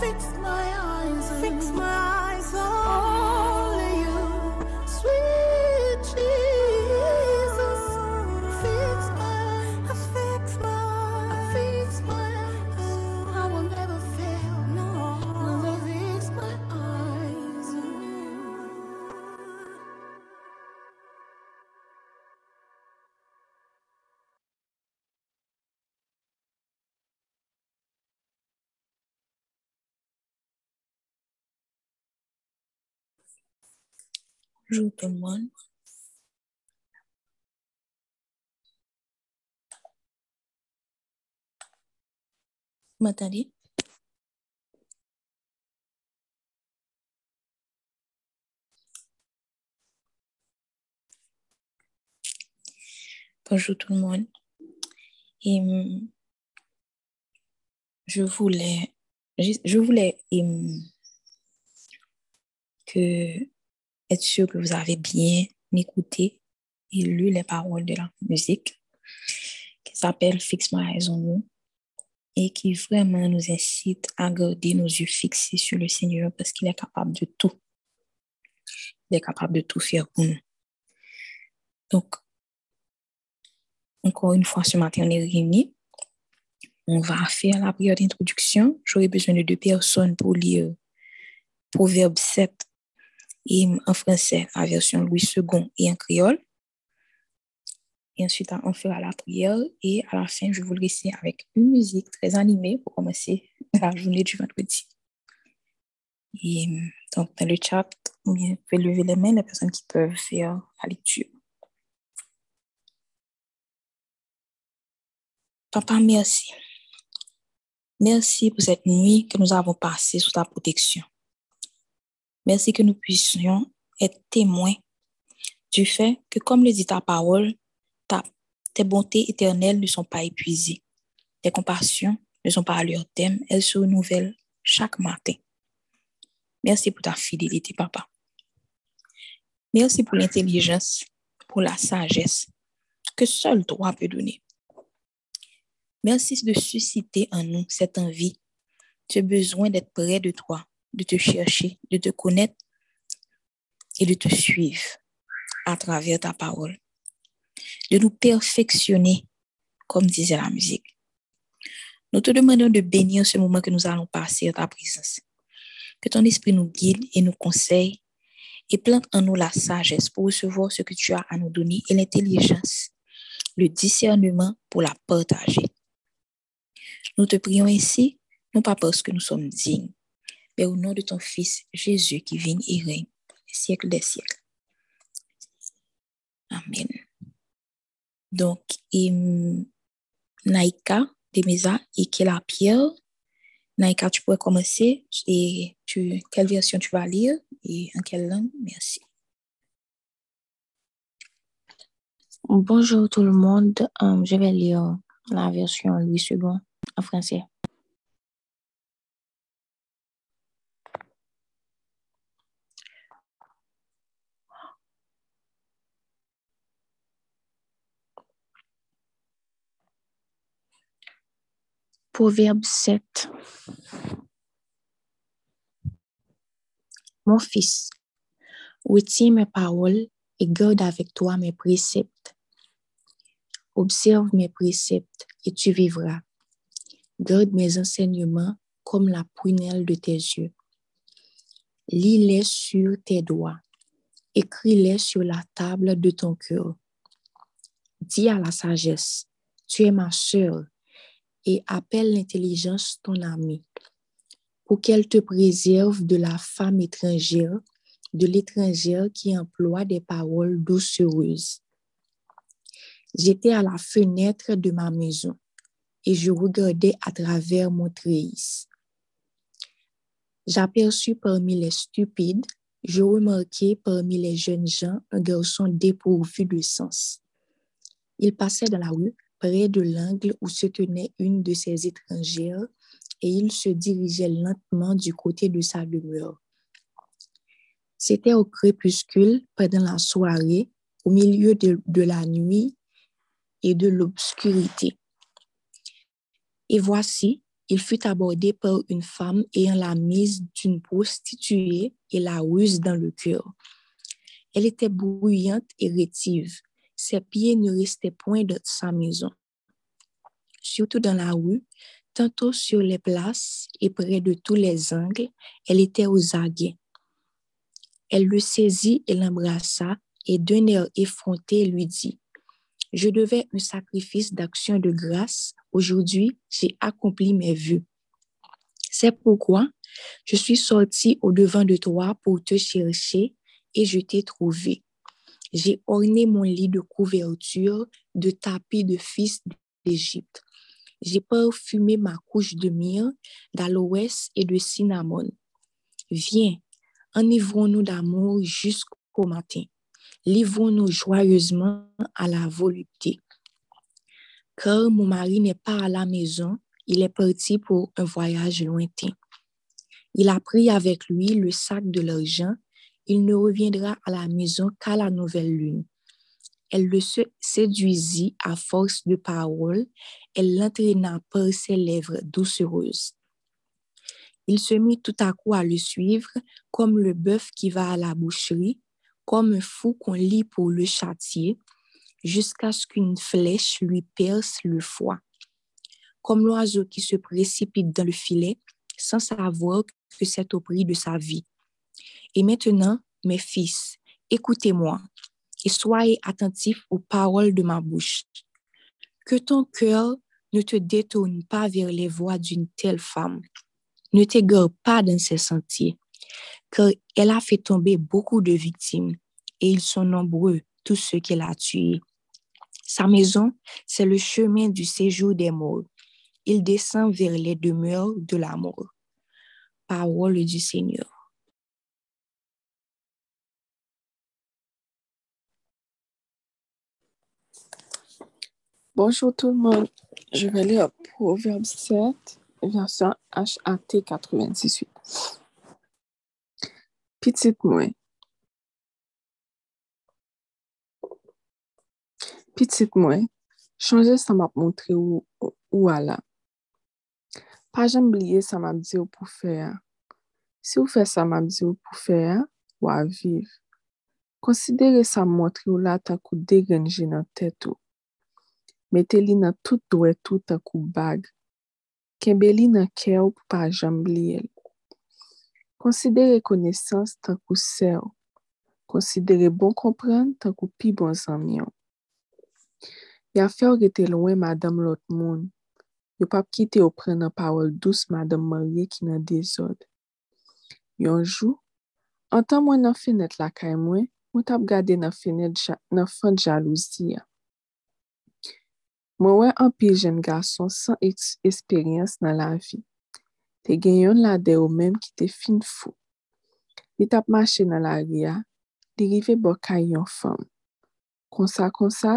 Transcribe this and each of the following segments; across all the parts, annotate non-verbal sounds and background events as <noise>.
Fix my eyes, Bonjour tout le monde. M'entendez? Bonjour tout le monde. Et hum, je voulais, je, je voulais hum, que être sûr que vous avez bien écouté et lu les paroles de la musique qui s'appelle Fix My Eyes on You et qui vraiment nous incite à garder nos yeux fixés sur le Seigneur parce qu'il est capable de tout. Il est capable de tout faire pour nous. Donc, encore une fois, ce matin, on est réunis. On va faire la prière d'introduction. J'aurai besoin de deux personnes pour lire Proverbe 7 en français, la version Louis II et en créole. Et ensuite, on fera la prière et à la fin, je vous le laisser avec une musique très animée pour commencer <laughs> la journée du vendredi. Et donc, dans le chat, vous pouvez lever les mains les personnes qui peuvent faire la lecture. Papa, merci. Merci pour cette nuit que nous avons passée sous ta protection. Merci que nous puissions être témoins du fait que, comme le dit ta parole, ta, tes bontés éternelles ne sont pas épuisées. Tes compassions ne sont pas à leur thème, elles se renouvellent chaque matin. Merci pour ta fidélité, papa. Merci pour l'intelligence, pour la sagesse que seul toi peut donner. Merci de susciter en nous cette envie, ce besoin d'être près de toi, de te chercher, de te connaître et de te suivre à travers ta parole, de nous perfectionner, comme disait la musique. Nous te demandons de bénir ce moment que nous allons passer à ta présence. Que ton esprit nous guide et nous conseille et plante en nous la sagesse pour recevoir ce que tu as à nous donner et l'intelligence, le discernement pour la partager. Nous te prions ainsi, non pas parce que nous sommes dignes, au nom de ton Fils Jésus qui vit et règne les siècles des siècles. Amen. Donc, im, Naïka de Mesa et Kela Pierre. Naïka, tu pourrais commencer et tu, quelle version tu vas lire et en quelle langue? Merci. Bonjour tout le monde. Euh, je vais lire la version Louis II en français. Proverbe 7. Mon fils, retiens mes paroles et garde avec toi mes préceptes. Observe mes préceptes et tu vivras. Garde mes enseignements comme la prunelle de tes yeux. Lis-les sur tes doigts. Écris-les sur la table de ton cœur. Dis à la sagesse, tu es ma sœur, et appelle l'intelligence ton ami, pour qu'elle te préserve de la femme étrangère, de l'étrangère qui emploie des paroles doucereuses. J'étais à la fenêtre de ma maison et je regardais à travers mon treillis. J'aperçus parmi les stupides, je remarquai parmi les jeunes gens un garçon dépourvu de sens. Il passait dans la rue près de l'angle où se tenait une de ces étrangères et il se dirigeait lentement du côté de sa demeure. C'était au crépuscule, pendant la soirée, au milieu de, de la nuit et de l'obscurité. Et voici, il fut abordé par une femme ayant la mise d'une prostituée et la ruse dans le cœur. Elle était bruyante et rétive. Ses pieds ne restaient point de sa maison. Surtout dans la rue, tantôt sur les places et près de tous les angles, elle était aux aguets. Elle le saisit et l'embrassa et d'un air effronté lui dit, Je devais un sacrifice d'action de grâce. Aujourd'hui, j'ai accompli mes vues. C'est pourquoi je suis sorti au devant de toi pour te chercher et je t'ai trouvé. J'ai orné mon lit de couverture de tapis de fils d'Égypte. J'ai parfumé ma couche de myrrhe, d'aloès et de cinnamon. Viens, enivrons-nous d'amour jusqu'au matin. Livrons-nous joyeusement à la volupté. Car mon mari n'est pas à la maison, il est parti pour un voyage lointain. Il a pris avec lui le sac de l'argent. Il ne reviendra à la maison qu'à la nouvelle lune. Elle le séduisit à force de paroles. Elle l'entraîna par ses lèvres doucereuses. Il se mit tout à coup à le suivre, comme le bœuf qui va à la boucherie, comme un fou qu'on lit pour le châtier, jusqu'à ce qu'une flèche lui perce le foie. Comme l'oiseau qui se précipite dans le filet sans savoir que c'est au prix de sa vie. Et maintenant, mes fils, écoutez-moi et soyez attentifs aux paroles de ma bouche. Que ton cœur ne te détourne pas vers les voies d'une telle femme. Ne t'égare pas dans ses sentiers, car elle a fait tomber beaucoup de victimes et ils sont nombreux, tous ceux qu'elle a tués. Sa maison, c'est le chemin du séjour des morts. Il descend vers les demeures de la mort. Parole du Seigneur. Bonjour tout le monde. Je vais lire Proverbe 7, version HAT 98. Petite mouin. Petite mouin, chanje sa map montre ou, ou ala. Pa jan bliye sa map di ou pou fè ya. Si ou fè sa map di ou pou fè ya, ou aviv. Konsidere sa montre ou la takou degenje nan tèt ou. mette li nan tout dwe tout akou bag, kembe li nan kè ou pou pa jambli el. Konsidere konesans tankou sè konsidere bon kompran tankou pi bon zanmion. Ya fè ou rete lwen madame lot moun, yo pap kite ou pren nan pawol dous madame marye ki nan dezod. Yonjou, an tan mwen nan fenet lakay mwen, mwen tap gade nan fenet nan fon jalouzi ya. Mwen wè an pi jen gason san eksperyans nan la vi. Te genyon la de ou menm ki te fin fou. Li tap mache nan la ria, li rive bo kay yon fam. Konsa konsa,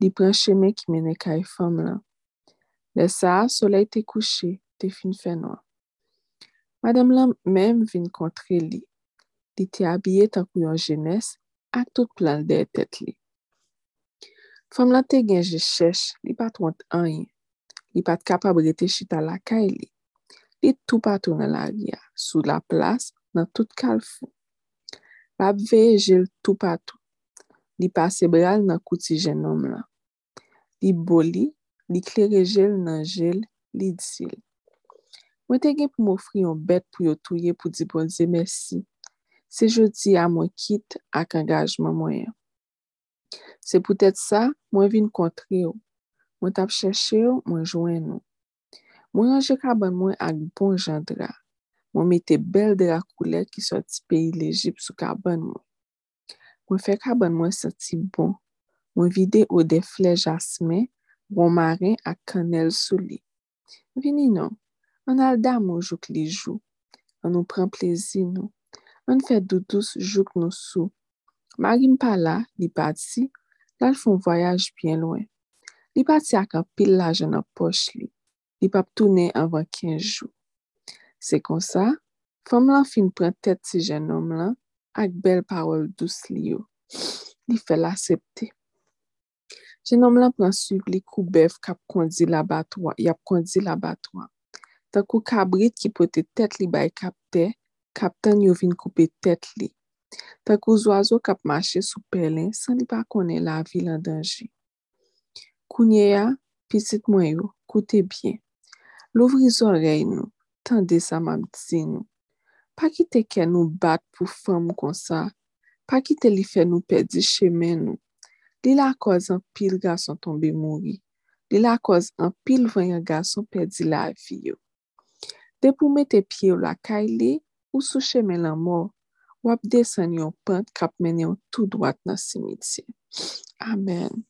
li pren cheme ki mene kay fam lan. Le sa, soley te kouche, te fin fenwa. Madame lan menm vin kontre li. Li te abye tan kou yon jenes ak tout plan de tet li. Fom lan te genje chèche, li pat want anye. li pat kapab rete chita la kay li. Li tou patou nan la ria, sou la plas nan tout kal fou. Lap veye jel tou patou, li pase bral nan kouti jenom la. Li boli, li kleri jel nan jel, li disil. Mwen te gen pou mwofri yon bet pou yo touye pou di bonze mersi. Se jodi a mwen kit ak angajman mwen yon. Se pou tèt sa, mwen vin kontre yo. Mwen tap chèche yo, mwen jwen nou. Mwen anje kaban mwen ak bon jan dra. Mwen mette bel dra koulet ki soti peyi l'Egypte sou kaban mwen. Mwen fè kaban mwen soti bon. Mwen vide ou de fle jasmen, romarin ak kanel sou li. Vini nou, an al dam ou jouk li jou. An nou pren plezi nou. An fè doudous jouk nou sou. Marim pa la, li pati, lal foun voyaj bien lwen. Li pati ak an pil la jen an poch li. Li pap toune anvan 15 jou. Se kon sa, fom lan fin pren tet si jen om lan ak bel parol dous li yo. Li fel asepte. Jen om lan pren suiv li kou bev kap kondi la batwa, yap kondi la batwa. Takou kabrit ki pote tet li bay kapte, kapten yo vin koupe tet li. Pek ou zoazo kap mache sou pelen san li pa kone la vi lan denje. Kounye ya, pisit mwen yo, koute bien. Louvri zorey nou, tende sa mam mabdi nou. Pa kite ken nou bat pou fam kon sa, pa kite li fe nou pedi chemen nou. Li la koz an pil gason tombe mouri, li la koz an pil vanyan gason pedi la vi yo. De pou mete pie ou la kay li, ou sou chemen la mor, wap desen yon pant kap men yon tout dwat nan simitye. Amen.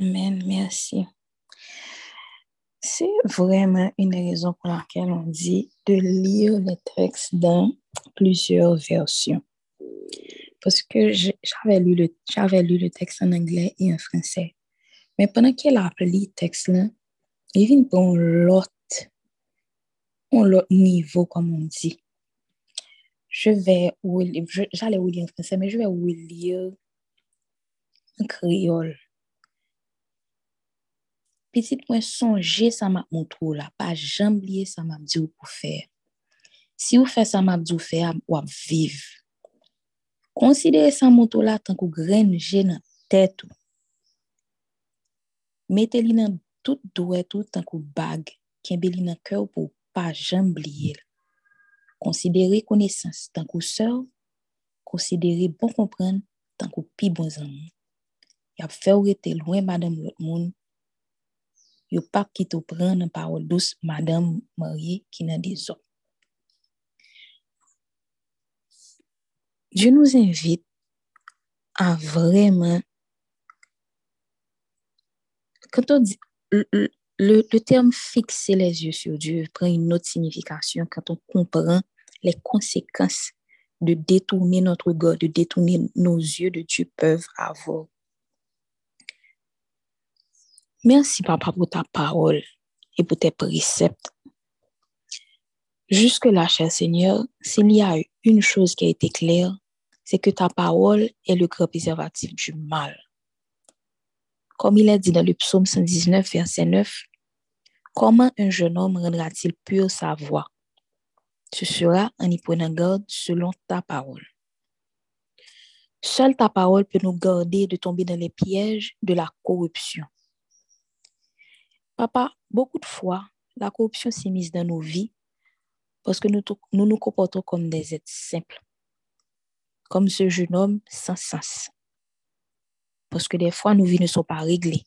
Amen, merci. C'est vraiment une raison pour laquelle on dit de lire le texte dans plusieurs versions. Parce que j'avais lu, lu le texte en anglais et en français. Mais pendant qu'elle a appelé le texte là, il vient pour l'autre, l'autre niveau, comme on dit. Je vais, j'allais vous lire en français, mais je vais vous lire en créole. Petit mwen sonje sa map montrou la, pa jamb liye sa map di ou pou fè. Si ou fè sa map di ou fè, wap viv. Konsidere sa montrou la tan kou gren jè nan tèt ou. Mete li nan tout douet ou tan kou bag, kenbe li nan pa jamb liye. Konsidere konesans tan kou sèw, konsidere bon kompren tan kou pi bon zanmou. Yap fè ou rete lwen madame lot moun, yo pap ki tou pran nan parol dous madame mariye ki nan de zon. Dieu nous invite à vraiment, quand on dit, le, terme fixer les yeux sur Dieu prend une autre signification quand on comprend les conséquences de détourner notre regard, de détourner nos yeux de Dieu peuvent avoir. Merci, Papa, pour ta parole et pour tes préceptes. Jusque-là, cher Seigneur, s'il y a une chose qui a été claire, c'est que ta parole est le grand préservatif du mal. Comme il est dit dans le psaume 119, verset 9, Comment un jeune homme rendra-t-il pure sa voix? Ce sera en y prenant garde selon ta parole. Seule ta parole peut nous garder de tomber dans les pièges de la corruption. Papa, beaucoup de fois, la corruption s'est mise dans nos vies parce que nous nous, nous comportons comme des êtres simples, comme ce jeune homme sans sens. Parce que des fois, nos vies ne sont pas réglées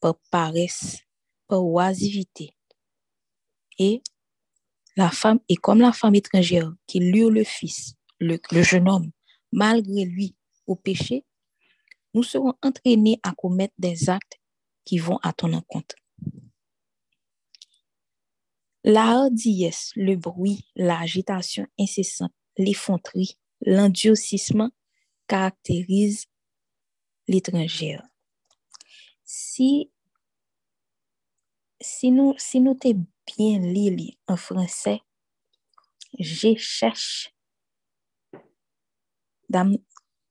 par paresse, par oisivité. Et la femme, et comme la femme étrangère qui lure le fils, le, le jeune homme, malgré lui, au péché, nous serons entraînés à commettre des actes qui vont à ton encontre. La hardiesse, le bruit, l'agitation incessante, l'effronterie, l'endurcissement caractérisent l'étrangère. Si, si nous, si nous t'es bien lili en français, je cherche. Dame,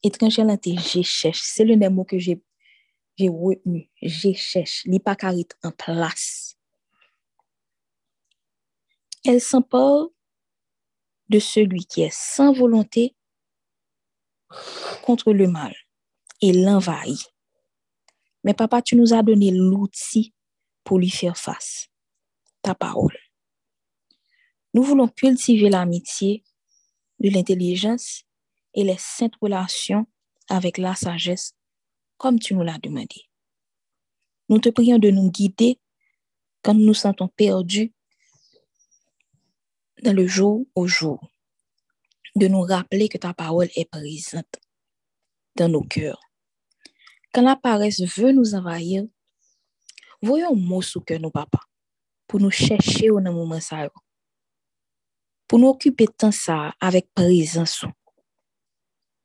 étrangère je cherche. C'est le même mot que j'ai retenu. Je cherche. Li pa karit en place. Elle s'empare de celui qui est sans volonté contre le mal et l'envahit. Mais papa, tu nous as donné l'outil pour lui faire face. Ta parole. Nous voulons cultiver l'amitié, de l'intelligence et les saintes relations avec la sagesse comme tu nous l'as demandé. Nous te prions de nous guider quand nous nous sentons perdus dans le jour au jour, de nous rappeler que ta parole est présente dans nos cœurs. Quand la paresse veut nous envahir, voyon mou souke nou papa, pou nou chèche ou nan mouman sa yo. Pou nou okype tan sa avèk prezansou.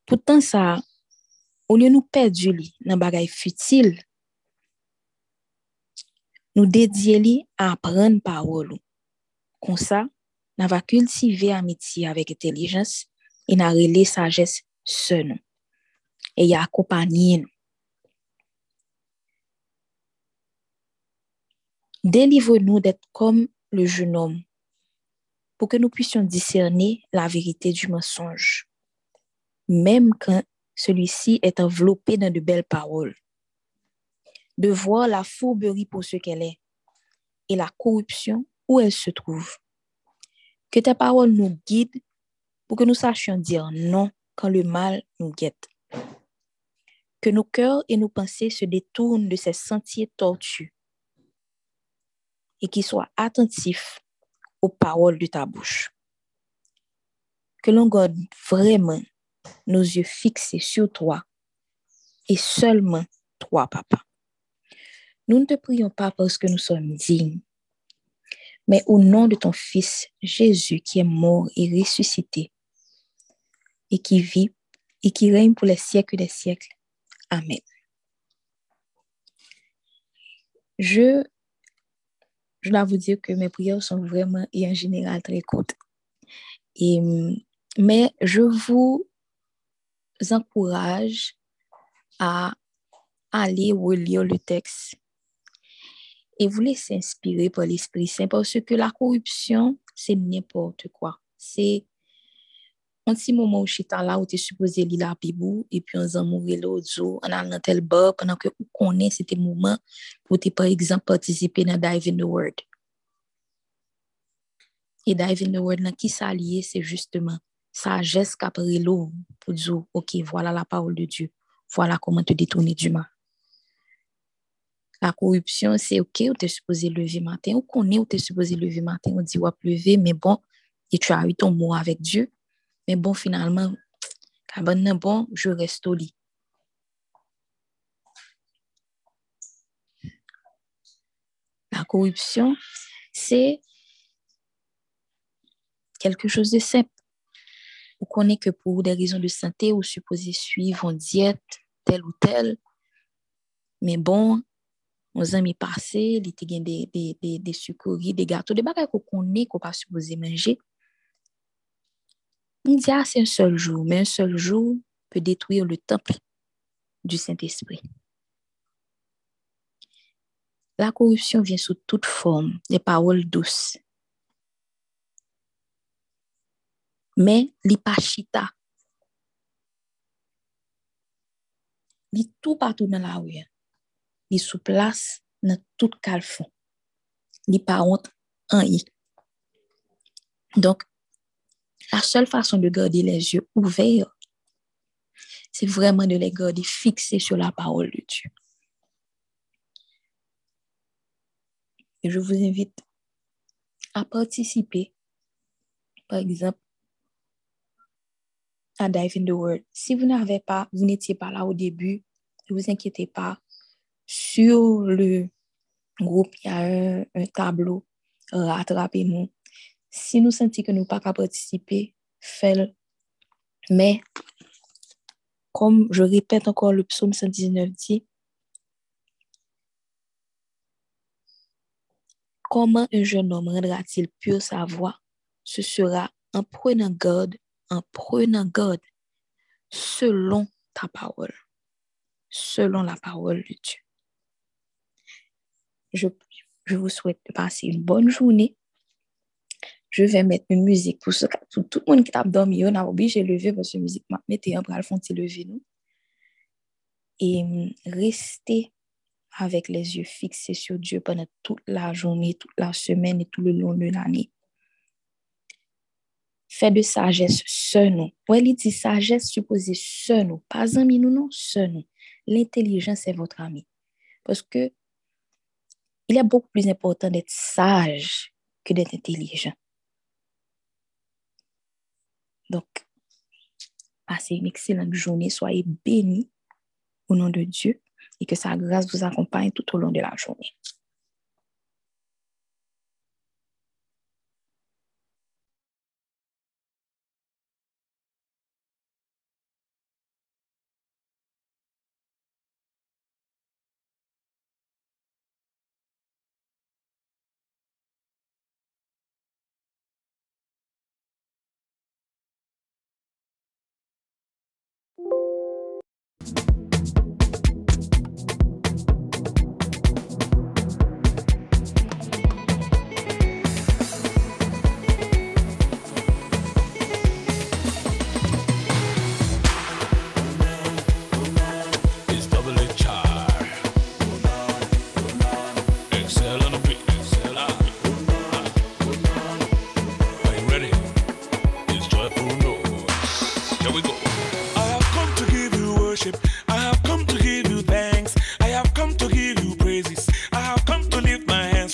Pou tan sa, ou liyo nou perdi li nan bagay futil, nou dedye li apren parol ou. Kon sa, nan va kultive amiti avèk etelijans, e nan rele sajes se nou. E ya akopanyen nou. Délivre-nous d'être comme le jeune homme pour que nous puissions discerner la vérité du mensonge, même quand celui-ci est enveloppé dans de belles paroles. De voir la fourberie pour ce qu'elle est et la corruption où elle se trouve. Que tes paroles nous guident pour que nous sachions dire non quand le mal nous guette. Que nos cœurs et nos pensées se détournent de ces sentiers tortus et qu'ils soient attentifs aux paroles de ta bouche. Que l'on garde vraiment nos yeux fixés sur toi et seulement toi, papa. Nous ne te prions pas parce que nous sommes dignes, mais au nom de ton Fils Jésus qui est mort et ressuscité et qui vit et qui règne pour les siècles des siècles. Amen. Je, je dois vous dire que mes prières sont vraiment et en général très courtes. Mais je vous encourage à aller relire le texte et vous laisser inspirer par l'Esprit Saint parce que la corruption, c'est n'importe quoi. C'est moment où je suis là où tu es supposé lire la et puis on s'en mourir l'autre jour, on a dans tel bar pendant que vous connaissez c'était moment pour tu par exemple participer dans Dive in the Word. Et Dive in the Word, qui s'allie, c'est justement sagesse qu'après l'eau pour dire, OK, voilà la parole de Dieu. Voilà comment te détourner du mal. La corruption, c'est OK, ou tu es supposé lever matin, ou connaît où tu es supposé lever matin, on dit, ou lever, mais bon, et tu as eu ton mot avec Dieu. Mais bon, finalement, bon, je reste au lit. La corruption, c'est quelque chose de simple. Vous connaissez que pour des raisons de santé, vous supposez suivre une diète telle ou telle. Mais bon, nos amis passés, il y a des, des, des, des sucreries, des gâteaux, des bagages qu'on connaît, qu'on pas supposé manger. On dit, ah, c'est un seul jour, mais un seul jour peut détruire le temple du Saint-Esprit. La corruption vient sous toute forme, des paroles douces. Mais l'ipachita, li tout partout dans la rue. Li sous place dans tout calfon. Li pas honte en y. Donc, la seule façon de garder les yeux ouverts, c'est vraiment de les garder fixés sur la parole de Dieu. Et je vous invite à participer, par exemple, à Dive in the Word. Si vous n'avez pas, vous n'étiez pas là au début, ne vous inquiétez pas. Sur le groupe, il y a un, tableau. Rattrapez-nous. Si nous sentons que nous pas qu'à participer, faites-le. Mais, comme je répète encore le psaume 119 dit, comment un jeune homme rendra-t-il pure sa voix? Ce sera en prenant garde en prenant garde selon ta parole, selon la parole de Dieu. Je, je vous souhaite de passer une bonne journée. Je vais mettre une musique pour, tout le monde qui t'a dormi. On a obligé de lever parce que la musique m'a mis un bras fond lever nous. Et hum, rester avec les yeux fixés sur Dieu pendant toute la journée, toute la semaine et tout le long de l'année. Fais de sagesse ce nous. Ouais, il dit sagesse supposée ce nous. Pas ami nous, non, ce nous. L'intelligence est votre ami. Parce que il est beaucoup plus important d'être sage que d'être intelligent. Donc, passez une excellente journée. Soyez bénis au nom de Dieu et que sa grâce vous accompagne tout au long de la journée.